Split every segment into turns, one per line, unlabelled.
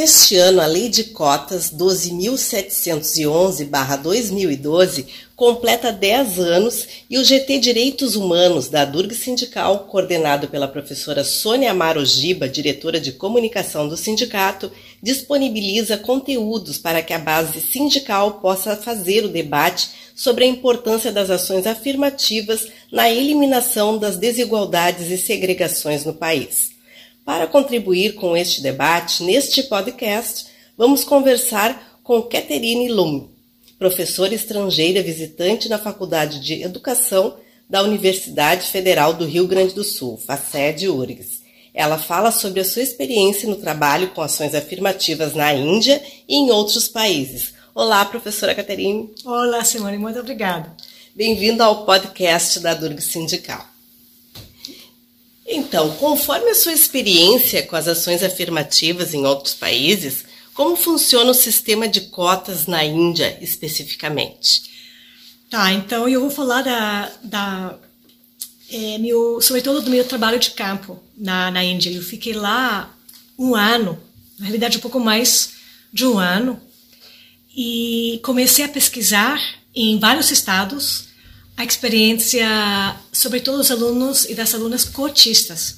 Neste ano, a Lei de Cotas 12.711-2012 completa 10 anos e o GT Direitos Humanos da Durg Sindical, coordenado pela professora Sônia Amaro Giba, diretora de comunicação do sindicato, disponibiliza conteúdos para que a base sindical possa fazer o debate sobre a importância das ações afirmativas na eliminação das desigualdades e segregações no país. Para contribuir com este debate, neste podcast, vamos conversar com Catherine Lum, professora estrangeira visitante na Faculdade de Educação da Universidade Federal do Rio Grande do Sul, FACED URGS. Ela fala sobre a sua experiência no trabalho com ações afirmativas na Índia e em outros países. Olá, professora Caterine.
Olá, Simone, muito obrigada.
Bem-vindo ao podcast da Durg Sindical. Então, conforme a sua experiência com as ações afirmativas em outros países, como funciona o sistema de cotas na Índia especificamente?
Tá, então eu vou falar da, da é, meu, sobretudo do meu trabalho de campo na, na Índia. Eu fiquei lá um ano, na realidade um pouco mais de um ano, e comecei a pesquisar em vários estados a experiência, sobretudo dos alunos e das alunas cotistas.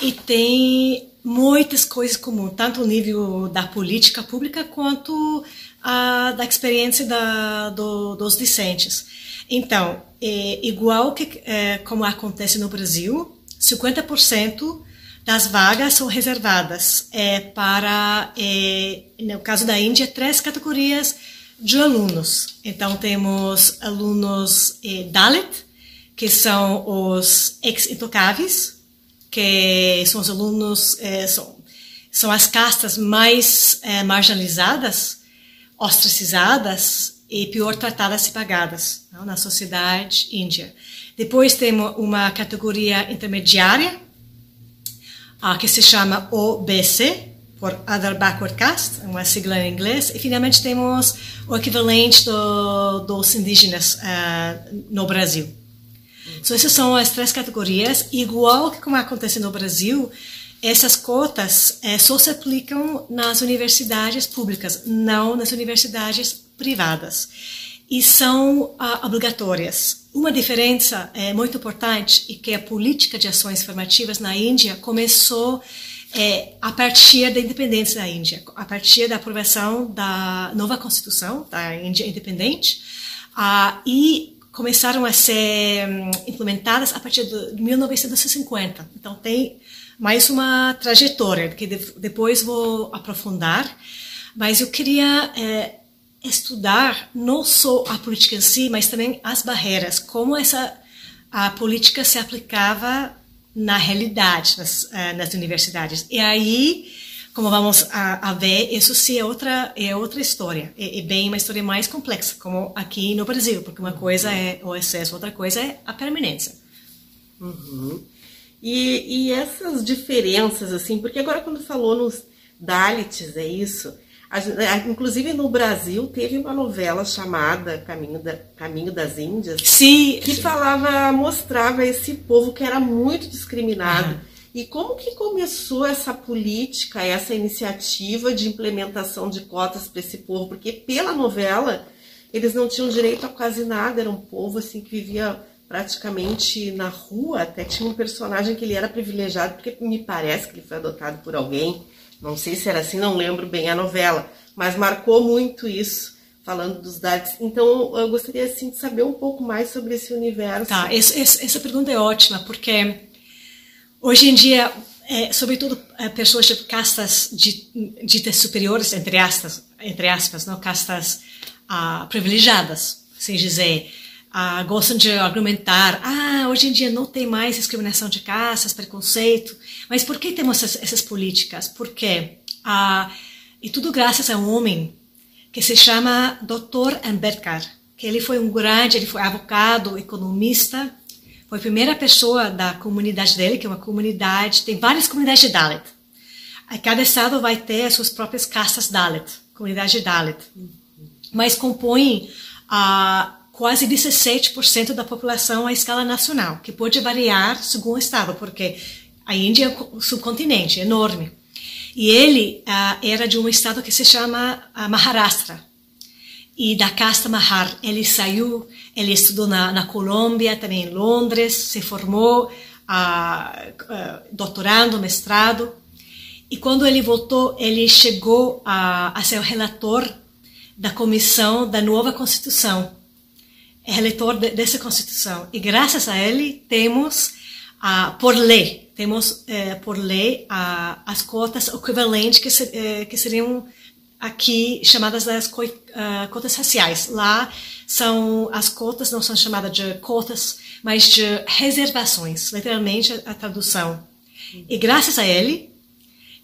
E tem muitas coisas comuns, tanto o nível da política pública quanto a da experiência da, do, dos discentes. Então, é, igual que é, como acontece no Brasil, 50% das vagas são reservadas é, para, é, no caso da Índia, três categorias de alunos. Então, temos alunos eh, Dalit, que são os ex-intocáveis, que são os alunos, eh, são, são as castas mais eh, marginalizadas, ostracizadas e pior tratadas e pagadas não, na sociedade índia. Depois temos uma categoria intermediária, ah, que se chama OBC, por Other Backward Caste, uma sigla em inglês, e finalmente temos o equivalente do, dos indígenas uh, no Brasil. Então, essas são as três categorias, igual que como acontece no Brasil, essas cotas eh, só se aplicam nas universidades públicas, não nas universidades privadas. E são uh, obrigatórias. Uma diferença é muito importante é que a política de ações formativas na Índia começou é, a partir da independência da Índia, a partir da aprovação da nova Constituição da Índia independente, e começaram a ser hum, implementadas a partir de 1950. Então tem mais uma trajetória que depois vou aprofundar, mas eu queria é, estudar não só a política em si, mas também as barreiras, como essa a política se aplicava na realidade nas, uh, nas universidades. E aí, como vamos a, a, ver, isso sim é outra é outra história. É, é, bem uma história mais complexa, como aqui no Brasil, porque uma coisa é o excesso, outra coisa é a permanência.
Uhum. E, e essas diferenças, assim, porque agora quando falou nos Dalits, é isso, Inclusive no Brasil teve uma novela chamada Caminho, da, Caminho das Índias,
sim,
que
sim.
falava, mostrava esse povo que era muito discriminado. Uhum. E como que começou essa política, essa iniciativa de implementação de cotas para esse povo? Porque pela novela eles não tinham direito a quase nada, era um povo assim que vivia praticamente na rua, até tinha um personagem que ele era privilegiado, porque me parece que ele foi adotado por alguém não sei se era assim, não lembro bem a novela, mas marcou muito isso, falando dos Daleks. Então, eu gostaria assim, de saber um pouco mais sobre esse universo.
Tá, esse, esse, essa pergunta é ótima, porque hoje em dia, é, sobretudo é, pessoas de castas ditas superiores, entre aspas, entre aspas não, castas ah, privilegiadas, sem dizer, ah, gostam de argumentar, ah, hoje em dia não tem mais discriminação de castas, preconceito, mas por que temos essas, essas políticas? Porque, ah, e tudo graças a um homem que se chama Dr. Ambedkar, que ele foi um grande, ele foi advogado, economista, foi a primeira pessoa da comunidade dele, que é uma comunidade, tem várias comunidades de Dalit. Cada estado vai ter as suas próprias castas Dalit, comunidade Dalit. Mas compõem a quase 17% da população à escala nacional, que pode variar segundo o estado, porque a Índia é um subcontinente enorme. E ele uh, era de um estado que se chama uh, Maharashtra. E da casta Mahar, ele saiu, ele estudou na, na Colômbia, também em Londres, se formou, uh, doutorando, mestrado. E quando ele voltou, ele chegou a, a ser o relator da comissão da nova Constituição, é relator de, dessa Constituição. E graças a ele temos, uh, por lei, temos uh, por lei uh, as cotas equivalentes que, eh, que seriam aqui chamadas das co cotas raciais. Lá são as cotas não são chamadas de cotas, mas de reservações, literalmente a, a tradução. E graças a ele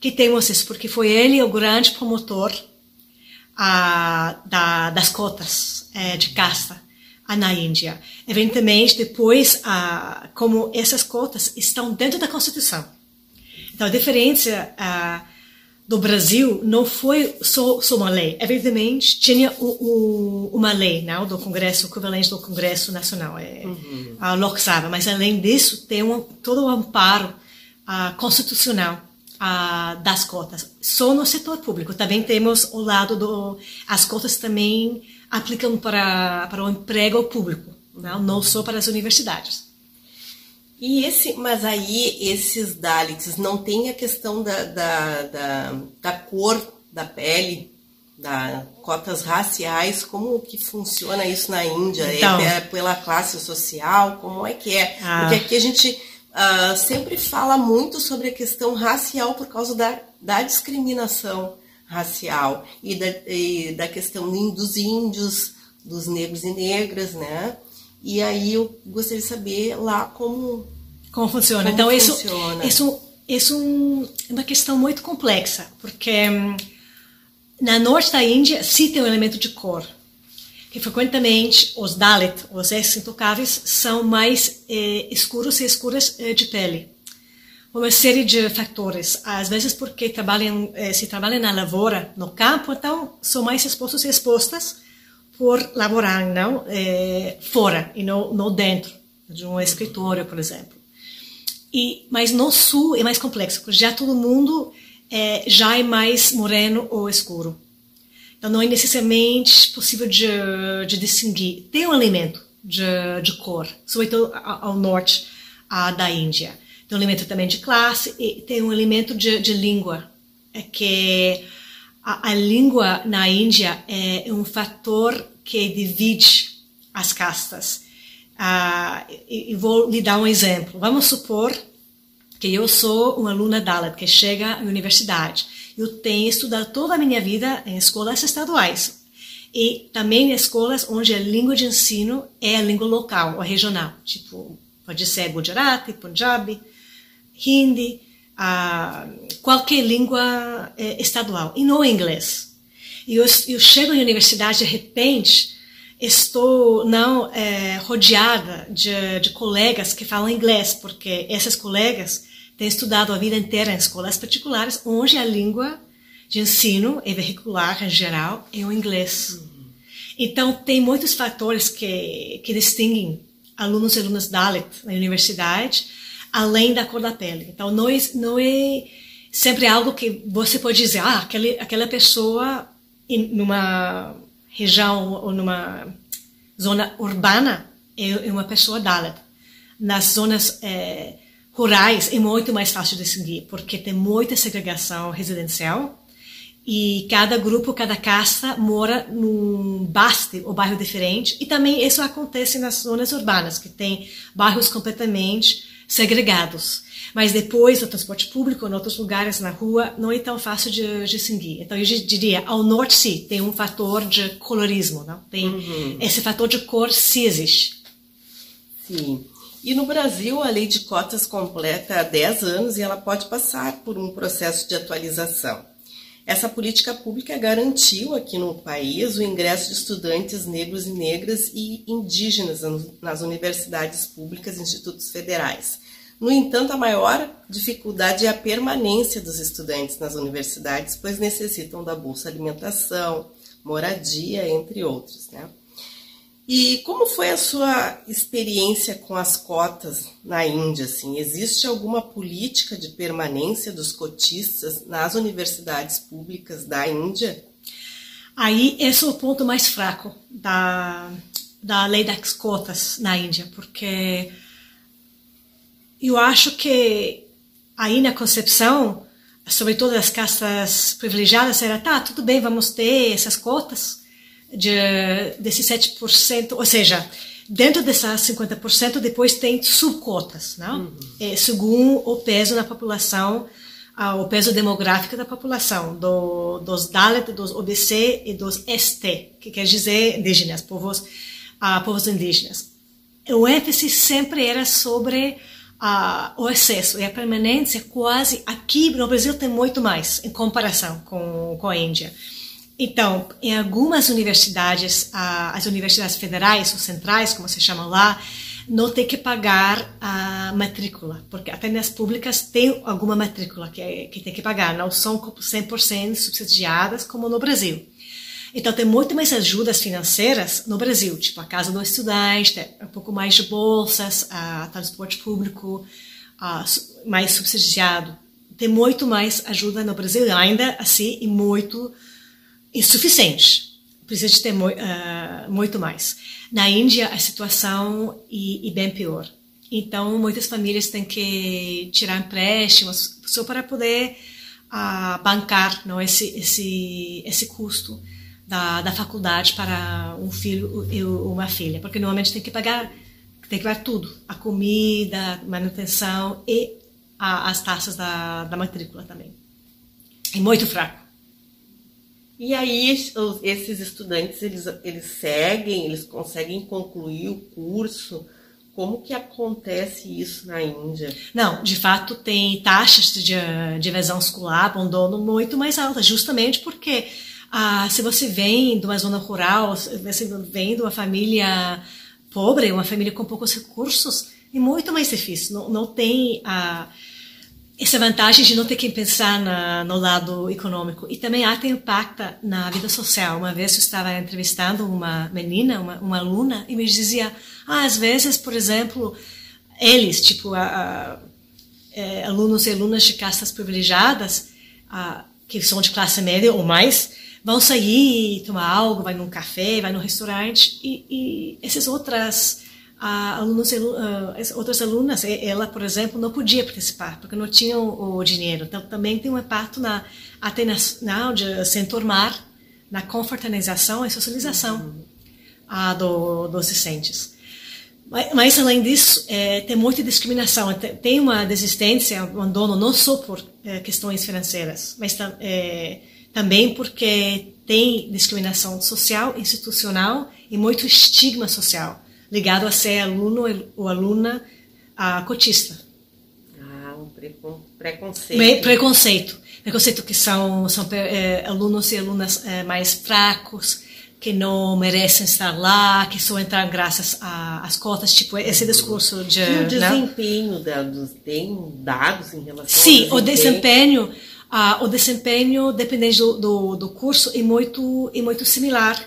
que temos isso, porque foi ele o grande promotor da, das cotas é, de casta na Índia. Evidentemente, depois, a, como essas cotas estão dentro da Constituição. Então, a diferença a, do Brasil não foi só, só, uma lei. Evidentemente, tinha o, o, uma lei não, do Congresso, equivalente do Congresso Nacional, é, uhum. a Lok Sabha, mas além disso, tem um, todo o amparo constitucional das cotas. Só no setor público. Também temos o lado do as cotas também aplicam para para o emprego público, não, não só para as universidades.
E esse, mas aí esses Dalits não tem a questão da, da, da, da cor da pele, da cotas raciais, como que funciona isso na Índia? É então, é pela classe social? Como é que é? Ah. Porque aqui a gente uh, sempre fala muito sobre a questão racial por causa da, da discriminação racial e da, e da questão dos índios, dos negros e negras, né? E aí eu gostaria de saber lá como
como funciona. Como então funciona. isso isso isso é uma questão muito complexa porque hum, na norte da Índia sim tem um elemento de cor que frequentemente os Dalit, os ex-intocáveis, são mais eh, escuros e escuras eh, de pele. Uma série de fatores. Às vezes porque trabalham, eh, se trabalham na lavoura, no campo, então são mais expostos e expostas por laborar, não? Eh, fora e não, não dentro de um escritório, por exemplo. E, mas no sul é mais complexo, porque já todo mundo eh, já é mais moreno ou escuro. Então, não é necessariamente possível de, de distinguir. Tem um elemento de, de cor, sobretudo ao norte a, da Índia. Tem um elemento também de classe e tem um elemento de, de língua. É que a, a, língua na Índia é um fator que divide as castas. Ah, e, e vou lhe dar um exemplo. Vamos supor que eu sou uma aluna Dalit que chega à universidade eu tenho estudado toda a minha vida em escolas estaduais e também em escolas onde a língua de ensino é a língua local ou regional, tipo pode ser Gujarati, Punjabi, Hindi, uh, qualquer língua eh, estadual e não inglês. E eu, eu chego na universidade de repente estou não eh, rodeada de, de colegas que falam inglês porque essas colegas tem estudado a vida inteira em escolas particulares, onde a língua de ensino e vehicular em geral é o inglês. Então, tem muitos fatores que, que distinguem alunos e alunas Dalit na universidade, além da cor da pele. Então, não é, não é sempre algo que você pode dizer, ah, aquele, aquela pessoa numa região ou numa zona urbana é uma pessoa Dalit. Nas zonas é, rurais é muito mais fácil de seguir, porque tem muita segregação residencial e cada grupo, cada casta mora num baste ou bairro diferente. E também isso acontece nas zonas urbanas, que tem bairros completamente segregados. Mas depois, no transporte público, em outros lugares, na rua, não é tão fácil de distinguir. Então, eu diria, ao norte, sim, tem um fator de colorismo, não? Tem uhum. esse fator de cor, sim existe.
Sim. E no Brasil, a lei de cotas completa há 10 anos e ela pode passar por um processo de atualização. Essa política pública garantiu aqui no país o ingresso de estudantes negros e negras e indígenas nas universidades públicas e institutos federais. No entanto, a maior dificuldade é a permanência dos estudantes nas universidades, pois necessitam da bolsa alimentação, moradia, entre outros. Né? E como foi a sua experiência com as cotas na Índia? Assim, existe alguma política de permanência dos cotistas nas universidades públicas da Índia?
Aí esse é o ponto mais fraco da, da lei das cotas na Índia, porque eu acho que aí na concepção, sobretudo as castas privilegiadas, era, tá, tudo bem, vamos ter essas cotas de, desses 7%, ou seja, dentro dessas 50%, depois tem subcotas, não? Uhum. É, segundo o peso da população, ah, o peso demográfico da população, do, dos Dalit, dos OBC e dos ST, que quer dizer indígenas, povos, ah, povos indígenas. O ênfase sempre era sobre ah, o excesso e a permanência quase aqui no Brasil tem muito mais em comparação com, com a Índia. Então, em algumas universidades, as universidades federais ou centrais, como se chamam lá, não tem que pagar a matrícula, porque até nas públicas tem alguma matrícula que, é, que tem que pagar, não são 100% subsidiadas como no Brasil. Então, tem muito mais ajudas financeiras no Brasil, tipo a casa do estudante, um pouco mais de bolsas, a transporte público a, mais subsidiado. Tem muito mais ajuda no Brasil, ainda assim, e muito insuficiente. Precisa de ter uh, muito mais. Na Índia, a situação é, é bem pior. Então, muitas famílias têm que tirar empréstimos só para poder uh, bancar não, esse, esse, esse custo da, da faculdade para um filho e uma filha. Porque normalmente tem que pagar tem que pagar tudo. A comida, a manutenção e a, as taxas da, da matrícula também. É muito fraco.
E aí esses estudantes eles, eles seguem, eles conseguem concluir o curso. Como que acontece isso na Índia?
Não, de fato tem taxas de, de evasão escolar, abandono muito mais altas, justamente porque ah, se você vem de uma zona rural, se você vem de uma família pobre, uma família com poucos recursos, é muito mais difícil. Não, não tem a ah, essa vantagem de não ter que pensar na, no lado econômico. E também tem impacto na vida social. Uma vez eu estava entrevistando uma menina, uma, uma aluna, e me dizia, ah, às vezes, por exemplo, eles, tipo, a, a, é, alunos e alunas de castas privilegiadas, a, que são de classe média ou mais, vão sair, tomar algo, vai num café, vai num restaurante, e, e essas outras alunos, uh, outras alunas, ela, por exemplo, não podia participar, porque não tinha o, dinheiro. Então, também tem um impacto na, até na, de se enturmar na confraternização e socialização uhum. uh, do, dos discentes. Mas, mas, além disso, é, tem muita discriminação. Tem uma desistência, um abandono, não só por é, questões financeiras, mas é, também porque tem discriminação social, institucional e muito estigma social ligado a ser aluno ou aluna a cotista.
Ah, um preconceito.
preconceito. Preconceito que são, são é, alunos e alunas é, mais fracos, que não merecem estar lá, que só entram graças às cotas, tipo esse discurso de...
E o desempenho dados, tem dados em relação
Sim, ao desempenho? o desempenho... Ah, o desempenho, dependendo do, do, do curso, é muito, é muito similar.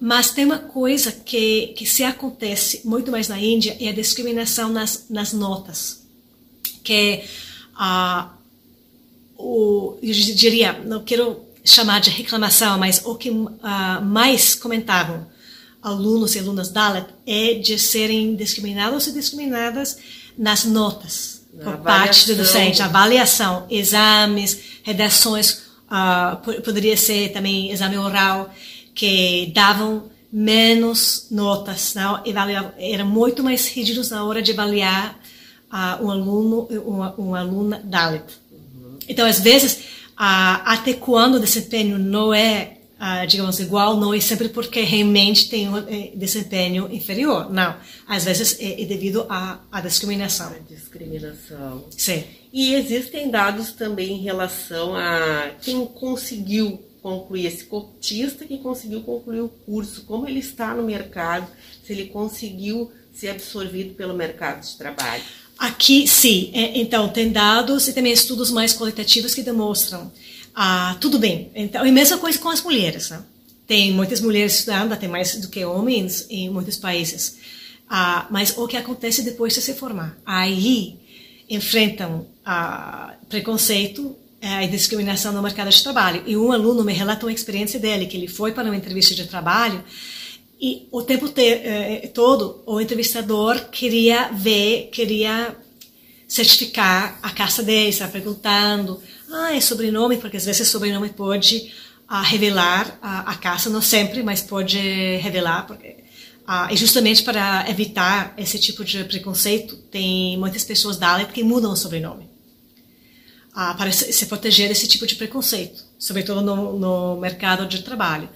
Mas tem uma coisa que, que se acontece muito mais na Índia, é a discriminação nas, nas notas. Que ah, o, eu diria, não quero chamar de reclamação, mas o que ah, mais comentavam alunos e alunas Dalit é de serem discriminados e discriminadas nas notas por avaliação. parte do docente, avaliação, exames, redações, uh, poderia ser também exame oral que davam menos notas, não? eram muito mais rígidos na hora de avaliar uh, um aluno, uma, uma aluna Dalit. Uhum. Então, às vezes, uh, até quando o desempenho não é, uh, digamos, igual, não é sempre porque realmente tem um eh, desempenho inferior, não. Às vezes é, é devido à, à discriminação.
A discriminação.
Sim.
E existem dados também em relação a quem conseguiu concluir, esse cotista que conseguiu concluir o curso, como ele está no mercado, se ele conseguiu ser absorvido pelo mercado de trabalho.
Aqui, sim. É, então, tem dados e também estudos mais qualitativos que demonstram. Ah, tudo bem. Então, e mesma coisa com as mulheres. Né? tem muitas mulheres estudando, até mais do que homens em muitos países. Ah, mas o que acontece depois de se formar? Aí enfrentam ah, preconceito e discriminação no mercado de trabalho. E um aluno me relatou a experiência dele, que ele foi para uma entrevista de trabalho e o tempo te, eh, todo o entrevistador queria ver, queria certificar a caça dele, estava perguntando, ah, é sobrenome, porque às vezes sobrenome pode ah, revelar a, a não sempre, mas pode revelar, porque ah, e justamente para evitar esse tipo de preconceito, tem muitas pessoas da área que mudam o sobrenome. Ah, para se proteger desse tipo de preconceito, sobretudo no, no mercado de trabalho.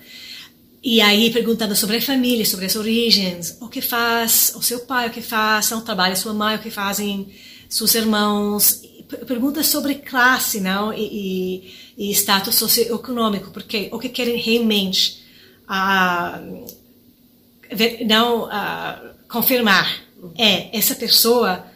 E aí perguntando sobre a família, sobre as origens, o que faz o seu pai, o que faz o trabalho, sua mãe, o que fazem seus irmãos. Perguntas sobre classe não? E, e, e status socioeconômico, porque o que querem realmente ah, não uh, confirmar é essa pessoa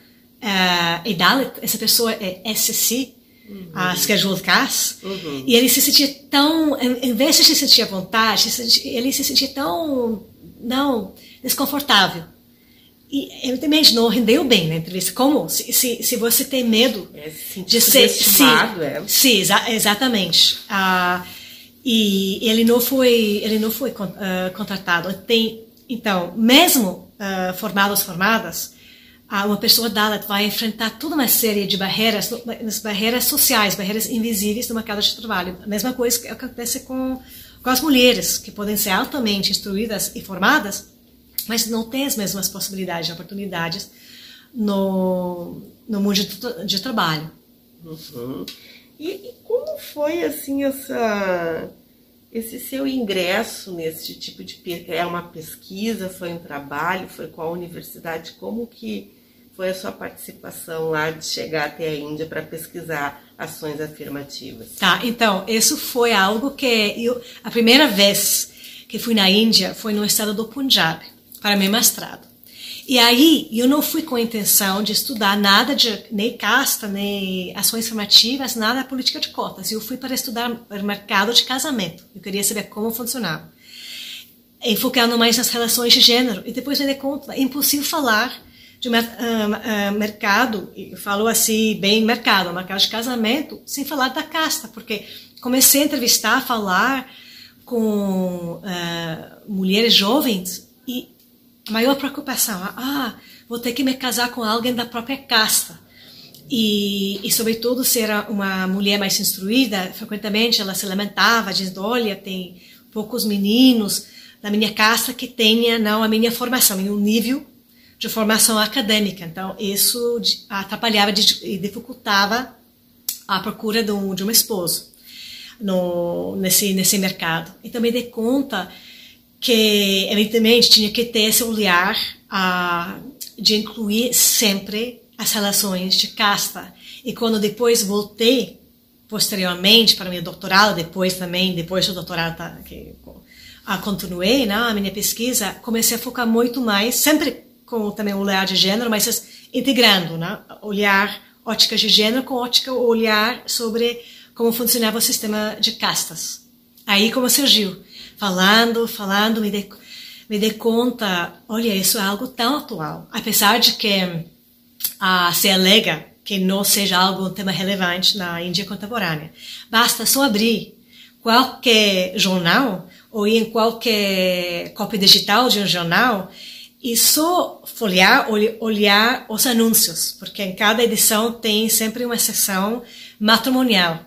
é Dalit, essa pessoa é SC, uhum. a Scheduled Caste, uhum. e ele se sentia tão, em vez de se sentir à vontade, ele se sentia tão, não, desconfortável. E ele também não rendeu bem na entrevista. Como? Se, se, se você tem medo
é, de ser. Sim, é.
sim exa exatamente. Uh, e ele não foi, ele não foi uh, contratado. Tem então, mesmo uh, formados, formadas, uma pessoa Dalit vai enfrentar toda uma série de barreiras, barreiras sociais, barreiras invisíveis no mercado de trabalho. A mesma coisa que acontece com, com as mulheres, que podem ser altamente instruídas e formadas, mas não têm as mesmas possibilidades, oportunidades no, no mundo de, de trabalho.
Uhum. E, e como foi assim essa esse seu ingresso nesse tipo de é uma pesquisa, foi um trabalho, foi com a universidade, como que foi a sua participação lá de chegar até a Índia para pesquisar ações afirmativas?
Tá, então, isso foi algo que eu a primeira vez que fui na Índia foi no estado do Punjab para meu mestrado. E aí eu não fui com a intenção de estudar nada de nem casta, nem ações formativas, nada da política de cotas. Eu fui para estudar o mercado de casamento. Eu queria saber como funcionava. Enfocando mais nas relações de gênero. E depois me dei conta, é impossível falar de uh, uh, mercado, eu falo assim, bem mercado, mercado de casamento, sem falar da casta, porque comecei a entrevistar, a falar com uh, mulheres jovens e a maior preocupação, ah, vou ter que me casar com alguém da própria casta. E, e sobretudo, ser uma mulher mais instruída, frequentemente ela se lamentava, dizendo, olha, tem poucos meninos da minha casta que tenha não a minha formação, em um nível de formação acadêmica. Então, isso atrapalhava e dificultava a procura de um, de um esposo no, nesse, nesse mercado. E também dei conta que evidentemente tinha que ter esse olhar uh, de incluir sempre as relações de casta. E quando depois voltei posteriormente para meu doutorado, depois também, depois do doutorado tá, que uh, continuei né, a minha pesquisa, comecei a focar muito mais, sempre com também o olhar de gênero, mas integrando, né, olhar ótica de gênero com ótica olhar sobre como funcionava o sistema de castas. Aí como surgiu falando, falando, me dei, me dei conta, olha, isso é algo tão atual. Apesar de que ah, se alega que não seja algo um tema relevante na Índia contemporânea. Basta só abrir qualquer jornal ou ir em qualquer cópia digital de um jornal e só folhear, olhar os anúncios, porque em cada edição tem sempre uma seção matrimonial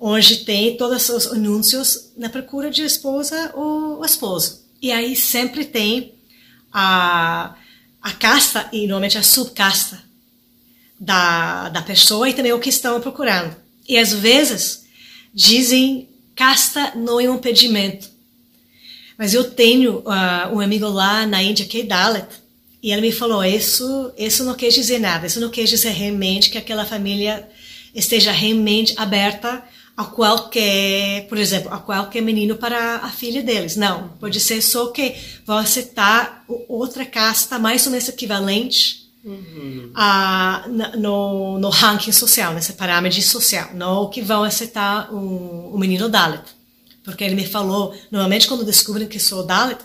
onde tem todos os anúncios na procura de esposa ou esposo. E aí sempre tem a, a casta e normalmente a subcasta da, da pessoa e também o que estão procurando. E às vezes dizem casta não é um impedimento. Mas eu tenho uh, um amigo lá na Índia que é Dalit, e ele me falou: isso, isso não quer dizer nada, isso não quer dizer realmente que aquela família esteja realmente aberta a qualquer, por exemplo, a qualquer menino para a filha deles. Não, pode ser só que você tá outra casta mais ou menos equivalente uhum. a, no, no ranking social, nesse parâmetro social, não que vão aceitar um, um menino Dalit. Porque ele me falou, normalmente quando descobrem que sou Dalit,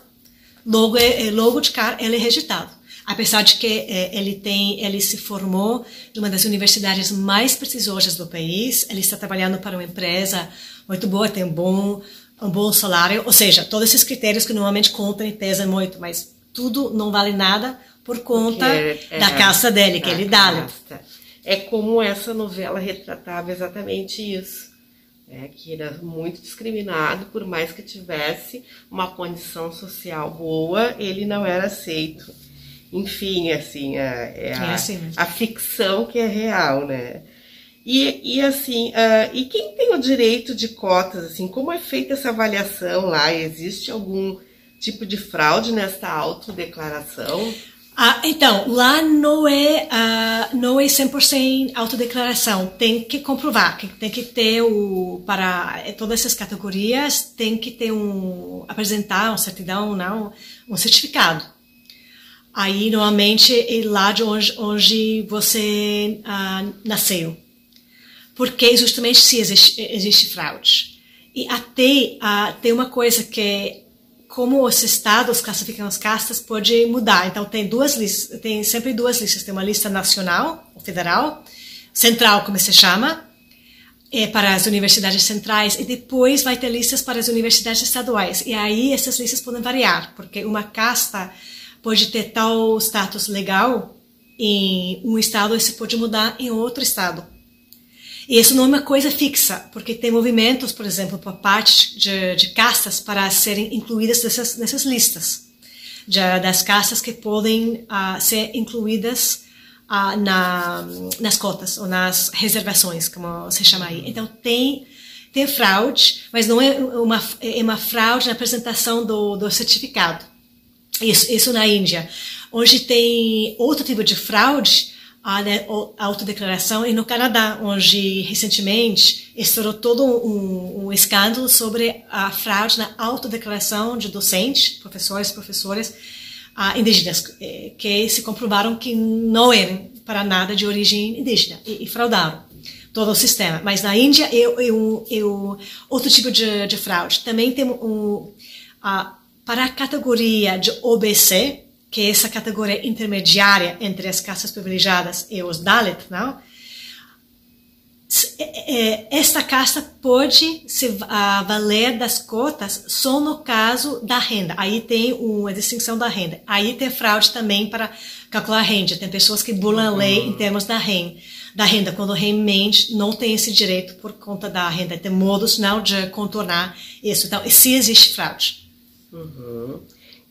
logo, é, é, logo de cara ele é rejeitado. Apesar de que é, ele tem, ele se formou em uma das universidades mais prestigiosas do país, ele está trabalhando para uma empresa muito boa, tem um bom, um bom salário, ou seja, todos esses critérios que normalmente contam e pesam muito, mas tudo não vale nada por conta é, da caça dele, que ele dá.
É como essa novela retratava exatamente isso. É, que era muito discriminado, por mais que tivesse uma condição social boa, ele não era aceito. Enfim, assim, é, é a, assim a, ficção que é real, né? E, e assim, uh, e quem tem o direito de cotas, assim, como é feita essa avaliação lá? Existe algum tipo de fraude nessa autodeclaração?
Ah, então, lá não é, uh, não é 100% autodeclaração. Tem que comprovar, que tem que ter o, para todas essas categorias, tem que ter um, apresentar uma certidão, não, um certificado. Aí, normalmente, é lá de onde, onde você uh, nasceu. Porque justamente se existe, existe fraude. E até uh, tem uma coisa que como os estados classificam as castas pode mudar. Então tem duas listas, tem sempre duas listas. Tem uma lista nacional, federal, central, como se chama, é, para as universidades centrais, e depois vai ter listas para as universidades estaduais. E aí essas listas podem variar, porque uma casta pode ter tal status legal em um estado e se pode mudar em outro estado. E isso não é uma coisa fixa, porque tem movimentos, por exemplo, por parte de, de castas para serem incluídas nessas, nessas listas, de, das castas que podem uh, ser incluídas uh, na, nas cotas ou nas reservações, como se chama aí. Então tem tem fraude, mas não é uma é uma fraude na apresentação do, do certificado. Isso, isso na Índia. Hoje tem outro tipo de fraude a, né, a autodeclaração e no Canadá, onde recentemente estourou todo um, um, escândalo sobre a fraude na autodeclaração de docentes, professores, professoras indígenas, eh, que se comprovaram que não eram para nada de origem indígena e, e fraudaram todo o sistema. Mas na Índia, eu, eu, eu outro tipo de, de fraude. Também tem um, para a categoria de OBC, que é essa categoria intermediária entre as castas privilegiadas e os Dalit, não? É, é, esta casta pode se valer das cotas só no caso da renda. Aí tem uma distinção da renda. Aí tem fraude também para calcular a renda. Tem pessoas que bulam a lei em termos da renda. Da renda, quando realmente não tem esse direito por conta da renda. Tem modos não de contornar isso. Então, se existe fraude.
Uhum.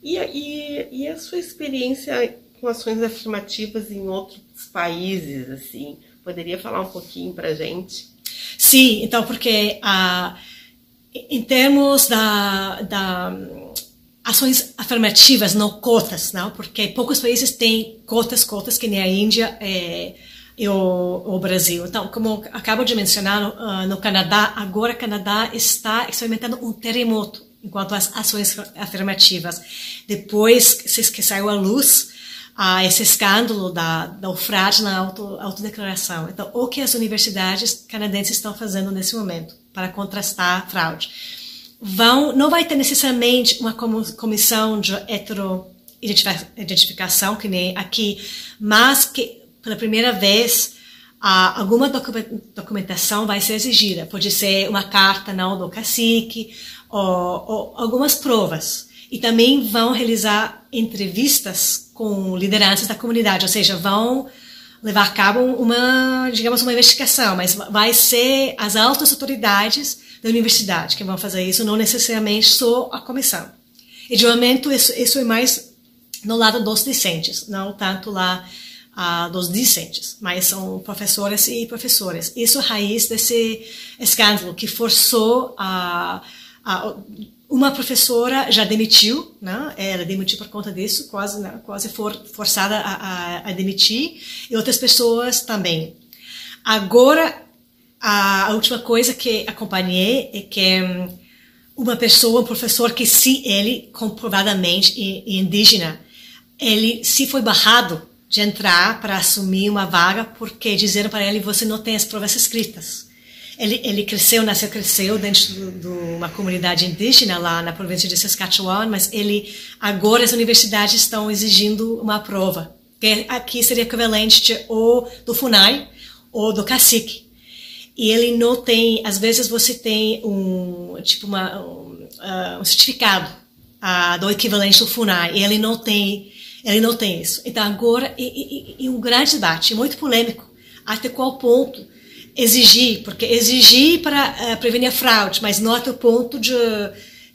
E, e, e a sua experiência com ações afirmativas em outros países, assim, poderia falar um pouquinho para gente?
Sim, então porque ah, em termos da, da ações afirmativas, não cotas, não, porque poucos países têm cotas, cotas que nem a Índia é, e o, o, Brasil. Então, como acabo de mencionar, no, uh, no Canadá, agora o Canadá está experimentando um terremoto enquanto às ações afirmativas. Depois que saiu à luz ah, esse escândalo da, da fraude na auto, autodeclaração. Então, o que as universidades canadenses estão fazendo nesse momento para contrastar a fraude? Vão, não vai ter necessariamente uma comissão de heteroidentificação, que nem aqui, mas que pela primeira vez ah, alguma documentação vai ser exigida. Pode ser uma carta não do cacique, ou, ou algumas provas. E também vão realizar entrevistas com lideranças da comunidade, ou seja, vão levar a cabo uma, digamos, uma investigação, mas vai ser as altas autoridades da universidade que vão fazer isso, não necessariamente só a comissão. E de momento isso, isso é mais no lado dos discentes, não tanto lá uh, dos discentes, mas são professores e professoras. Isso é raiz desse escândalo que forçou a uma professora já demitiu, né? Ela demitiu por conta disso, quase, né? quase for, forçada a, a, a, demitir, e outras pessoas também. Agora, a, a, última coisa que acompanhei é que hum, uma pessoa, um professor que se ele comprovadamente indígena, ele se foi barrado de entrar para assumir uma vaga porque disseram para ele você não tem as provas escritas. Ele, ele cresceu, nasceu, cresceu dentro de uma comunidade indígena lá na província de Saskatchewan, mas ele agora as universidades estão exigindo uma prova, que aqui seria equivalente de, ou do FUNAI ou do cacique. E ele não tem, às vezes você tem um tipo uma, um, uh, um certificado uh, do equivalente do FUNAI, e ele não tem, ele não tem isso. Então agora e, e, e um grande debate, muito polêmico, até qual ponto exigir, porque exigir para uh, prevenir a fraude, mas não até o ponto de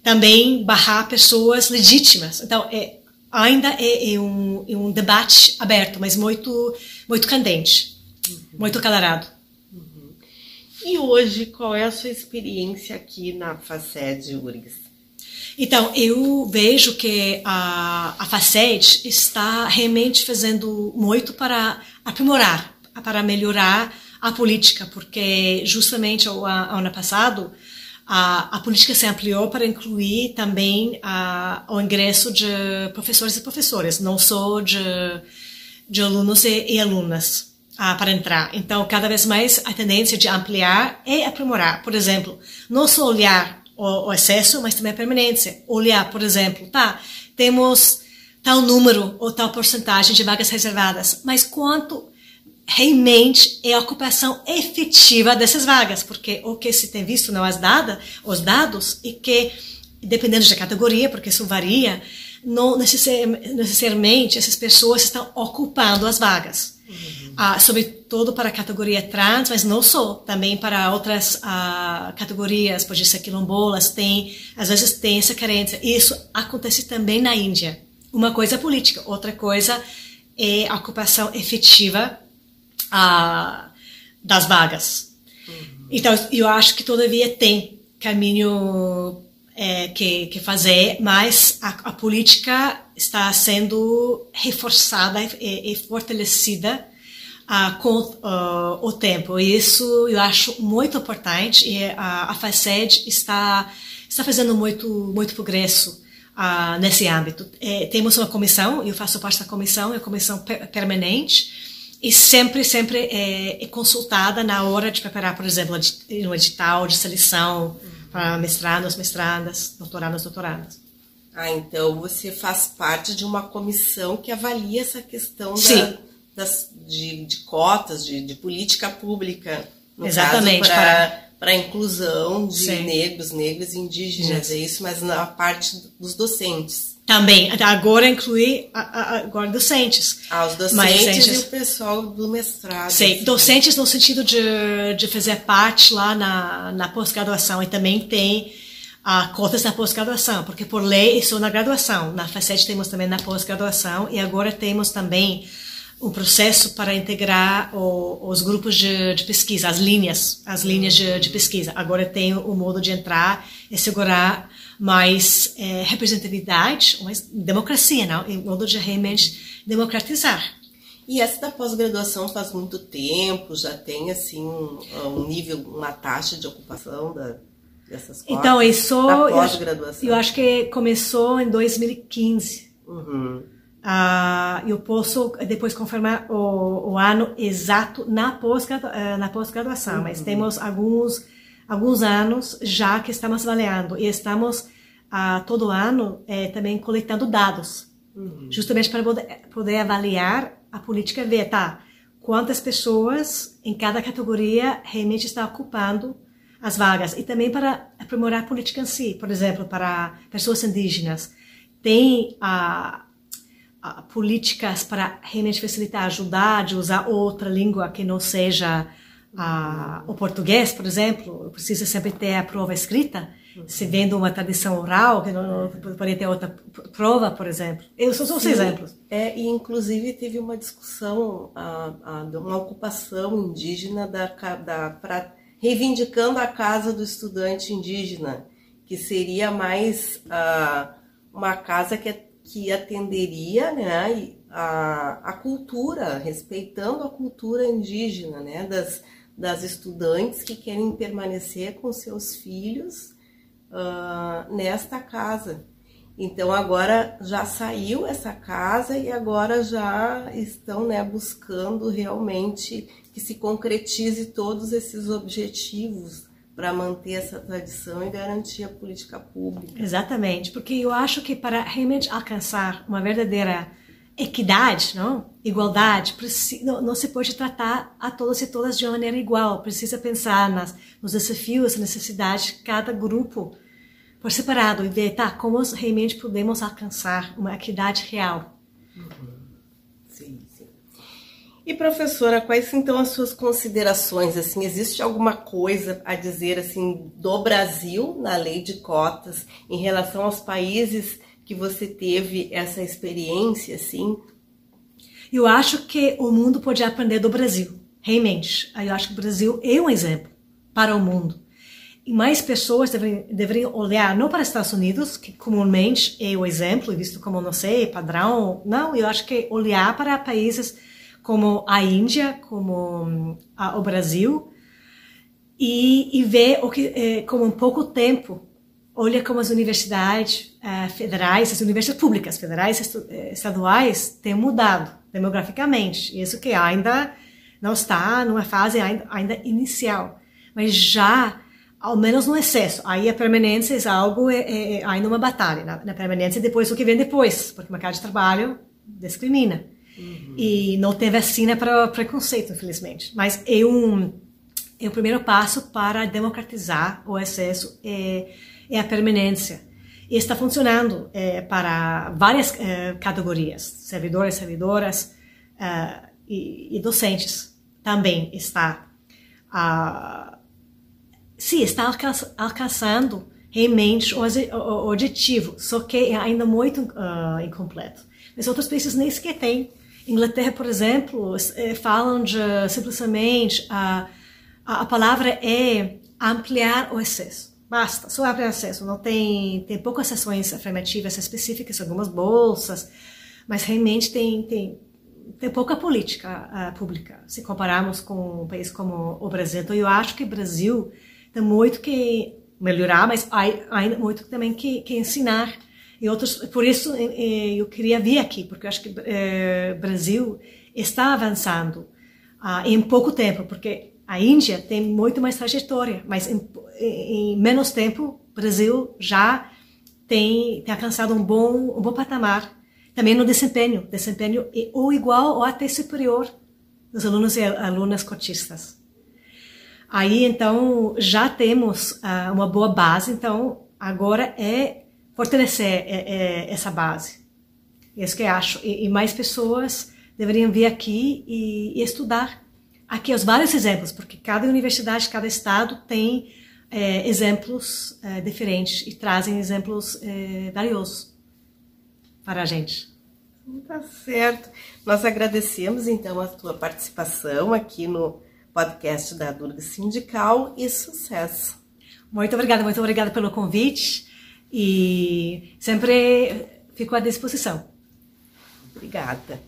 também barrar pessoas legítimas. Então, é, ainda é, é, um, é, um, debate aberto, mas muito, muito candente, uhum. muito calorado.
Uhum. E hoje, qual é a sua experiência aqui na FACED URGS?
Então, eu vejo que a, a FACED está realmente fazendo muito para aprimorar, para melhorar a política, porque justamente o ano passado a, a política se ampliou para incluir também a, o ingresso de professores e professoras, não só de, de alunos e, e alunas a, para entrar. Então, cada vez mais a tendência de ampliar e aprimorar. Por exemplo, não só olhar o, o excesso, mas também a permanência. Olhar, por exemplo, tá, temos tal número ou tal porcentagem de vagas reservadas, mas quanto realmente é a ocupação efetiva dessas vagas, porque o que se tem visto não as dadas, os dados, e que dependendo da categoria, porque isso varia, não necessariamente essas pessoas estão ocupando as vagas. Uhum. Ah, sobretudo para a categoria trans, mas não só, também para outras ah, categorias, pode ser quilombolas, tem, às vezes tem essa carência. Isso acontece também na Índia. Uma coisa é política, outra coisa é a ocupação efetiva a, das vagas. Uhum. Então, eu acho que todavia tem caminho é, que, que fazer, mas a, a, política está sendo reforçada e, e fortalecida uh, com uh, o tempo. E isso eu acho muito importante e a, a FACED está, está fazendo muito, muito progresso uh, nesse âmbito. É, temos uma comissão, eu faço parte da comissão, é a comissão permanente, e sempre, sempre é, é, consultada na hora de preparar, por exemplo, um edital de seleção para mestrados, mestradas, doutorados, doutoradas.
Ah, então você faz parte de uma comissão que avalia essa questão da, das, de, de, cotas, de, de, política pública.
Exatamente.
Para para a inclusão de Sim. negros, negras e indígenas, é isso, mas na parte dos docentes.
Também, agora incluir agora docentes.
Ah, os docentes, docentes e o pessoal do mestrado.
Sim, assim. docentes no sentido de, de fazer parte lá na, na pós-graduação e também tem uh, cotas na pós-graduação, porque por lei isso na graduação. Na FACET temos também na pós-graduação e agora temos também um processo para integrar o, os grupos de, de, pesquisa, as linhas, as linhas de, de, pesquisa. Agora tem o modo de entrar e segurar mais é, representatividade, mais democracia, não? o modo de realmente democratizar.
E essa da pós-graduação faz muito tempo, já tem assim um, um nível, uma taxa de ocupação da, dessas cotas?
Então, isso pós-graduação. Eu, eu, acho que começou em 2015. Uhum. Uh, eu posso depois confirmar o, o ano exato na pós-graduação, pós uhum. mas temos alguns alguns anos já que estamos avaliando e estamos uh, todo ano eh, também coletando dados, uhum. justamente para poder, poder, avaliar a política ver, tá? Quantas pessoas em cada categoria realmente está ocupando as vagas e também para aprimorar a política em si, por exemplo, para pessoas indígenas tem a políticas para realmente facilitar, ajudar de usar outra língua que não seja ah, o português, por exemplo, precisa sempre ter a prova escrita. Se vendo uma tradição oral, que não, não poderia ter outra prova, por exemplo. Eu só são os exemplos.
É, e inclusive teve uma discussão, ah, ah, uma ocupação indígena da, da, pra, reivindicando a casa do estudante indígena, que seria mais ah, uma casa que, que atenderia né, a, a cultura, respeitando a cultura indígena, né, das, das estudantes que querem permanecer com seus filhos uh, nesta casa. Então agora já saiu essa casa e agora já estão né, buscando realmente que se concretize todos esses objetivos para manter essa tradição e garantir a política pública.
Exatamente, porque eu acho que para realmente alcançar uma verdadeira equidade, não? igualdade, não, se pode tratar a todos e todas de uma maneira igual. Precisa pensar nas, nos desafios, necessidades de cada grupo por separado e ver, tá, como realmente podemos alcançar uma equidade real.
Uhum. Sim, sim. E professora, quais então as suas considerações? Assim, existe alguma coisa a dizer assim do Brasil na lei de cotas em relação aos países que você teve essa experiência, assim?
Eu acho que o mundo pode aprender do Brasil, realmente. Eu acho que o Brasil é um exemplo para o mundo e mais pessoas deveriam, deveriam olhar não para os Estados Unidos, que comumente é o exemplo, visto como, não sei, padrão. Não, eu acho que olhar para países como a Índia, como a, o Brasil, e, e ver o que, é, como em pouco tempo, olha como as universidades é, federais, as universidades públicas, federais e estaduais, têm mudado demograficamente. Isso que ainda não está numa fase ainda, ainda inicial, mas já ao menos no excesso. Aí a permanência é algo, é, é, é ainda uma batalha. Na, na permanência, depois o que vem depois, porque o mercado de trabalho discrimina. Uhum. E não tem vacina para preconceito, infelizmente. Mas é um, é o primeiro passo para democratizar o excesso, é, é a permanência. E está funcionando é, para várias é, categorias, servidores, servidoras é, e, e, docentes. Também está sim, está alcançando realmente o objetivo, só que é ainda muito uh, incompleto. Mas outros países nem sequer têm. Inglaterra, por exemplo, eh, falam de simplesmente a, a palavra é ampliar o acesso. Basta, só o acesso. Não tem tem poucas sessões afirmativas específicas, algumas bolsas, mas realmente tem tem tem pouca política uh, pública se compararmos com um país como o Brasil. Então eu acho que o Brasil tem muito que melhorar, mas há ainda muito também que, que ensinar. E outros, por isso eu queria vir aqui, porque eu acho que o eh, Brasil está avançando ah, em pouco tempo, porque a Índia tem muito mais trajetória, mas em, em menos tempo o Brasil já tem, tem alcançado um bom, um bom patamar. Também no desempenho, desempenho é ou igual ou até superior dos alunos e alunas cotistas. Aí, então, já temos uh, uma boa base, então, agora é fortalecer é, é, essa base. É isso que eu acho. E, mais pessoas deveriam vir aqui e, e, estudar. Aqui os vários exemplos, porque cada universidade, cada estado tem é, exemplos é, diferentes e trazem exemplos é, valiosos para a gente.
Tá certo. Nós agradecemos, então, a tua participação aqui no podcast da Durga Sindical e sucesso.
Muito obrigada, muito obrigada pelo convite e sempre fico à disposição.
Obrigada.